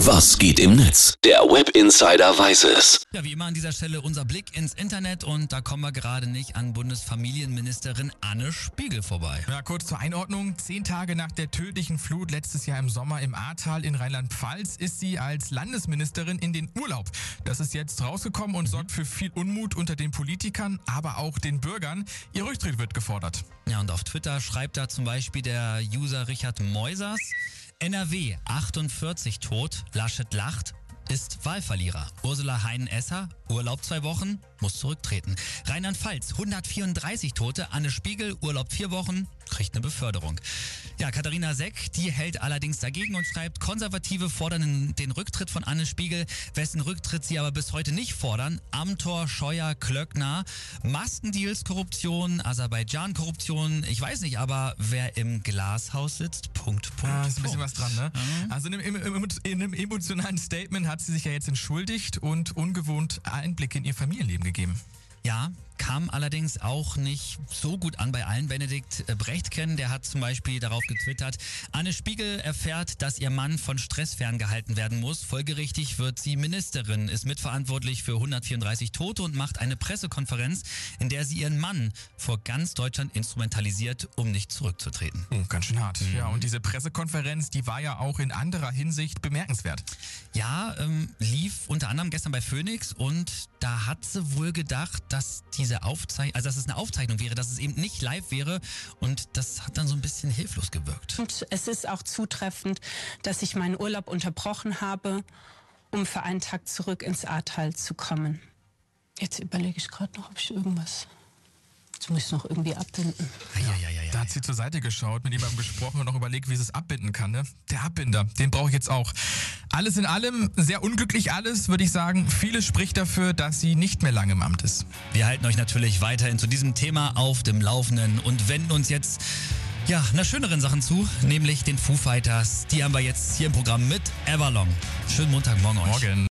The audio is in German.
Was geht im Netz? Der Web Insider weiß es. Ja, wie immer an dieser Stelle unser Blick ins Internet und da kommen wir gerade nicht an Bundesfamilienministerin Anne Spiegel vorbei. Ja, kurz zur Einordnung. Zehn Tage nach der tödlichen Flut letztes Jahr im Sommer im Ahrtal in Rheinland-Pfalz ist sie als Landesministerin in den Urlaub. Das ist jetzt rausgekommen und sorgt für viel Unmut unter den Politikern, aber auch den Bürgern. Ihr Rücktritt wird gefordert. Ja, und auf Twitter schreibt da zum Beispiel der User Richard Meusers, NRW 48 tot, Laschet lacht, ist Wahlverlierer. Ursula Heinen-Esser, Urlaub zwei Wochen, muss zurücktreten. Rheinland-Pfalz, 134 Tote. Anne Spiegel, Urlaub vier Wochen, kriegt eine Beförderung. Ja, Katharina Seck, die hält allerdings dagegen und schreibt, Konservative fordern den Rücktritt von Anne Spiegel, wessen Rücktritt sie aber bis heute nicht fordern. Amtor, Scheuer, Klöckner, Maskendeals, Korruption, Aserbaidschan, Korruption, ich weiß nicht, aber wer im Glashaus sitzt, Punkt, Punkt. Ah, ist ein bisschen was dran, ne? Mhm. Also in einem, im- in einem emotionalen Statement hat sie sich ja jetzt entschuldigt und ungewohnt Einblicke in ihr Familienleben gegeben. Ja, kam allerdings auch nicht so gut an bei allen. Benedikt äh, Brechtken, der hat zum Beispiel darauf getwittert, Anne Spiegel erfährt, dass ihr Mann von Stress ferngehalten werden muss. Folgerichtig wird sie Ministerin, ist mitverantwortlich für 134 Tote und macht eine Pressekonferenz, in der sie ihren Mann vor ganz Deutschland instrumentalisiert, um nicht zurückzutreten. Oh, ganz schön hart. Ja, und diese Pressekonferenz, die war ja auch in anderer Hinsicht bemerkenswert. Ja, ähm, lief unter anderem gestern bei Phoenix und da hat sie wohl gedacht, dass diese Aufzeichnung, also dass es eine Aufzeichnung wäre, dass es eben nicht live wäre und das hat dann so ein bisschen hilflos gewirkt. Und es ist auch zutreffend, dass ich meinen Urlaub unterbrochen habe, um für einen Tag zurück ins Ahrtal zu kommen. Jetzt überlege ich gerade noch, ob ich irgendwas. Jetzt muss ich noch irgendwie abbinden. Ja, ja, ja, hat sie zur Seite geschaut, mit jemandem gesprochen und noch überlegt, wie sie es abbinden kann. Ne? Der Abbinder, den brauche ich jetzt auch. Alles in allem sehr unglücklich alles, würde ich sagen. Vieles spricht dafür, dass sie nicht mehr lange im Amt ist. Wir halten euch natürlich weiterhin zu diesem Thema auf dem Laufenden und wenden uns jetzt ja, einer schöneren Sachen zu, nämlich den Foo Fighters. Die haben wir jetzt hier im Programm mit Everlong. Schönen Montagmorgen euch. Morgen.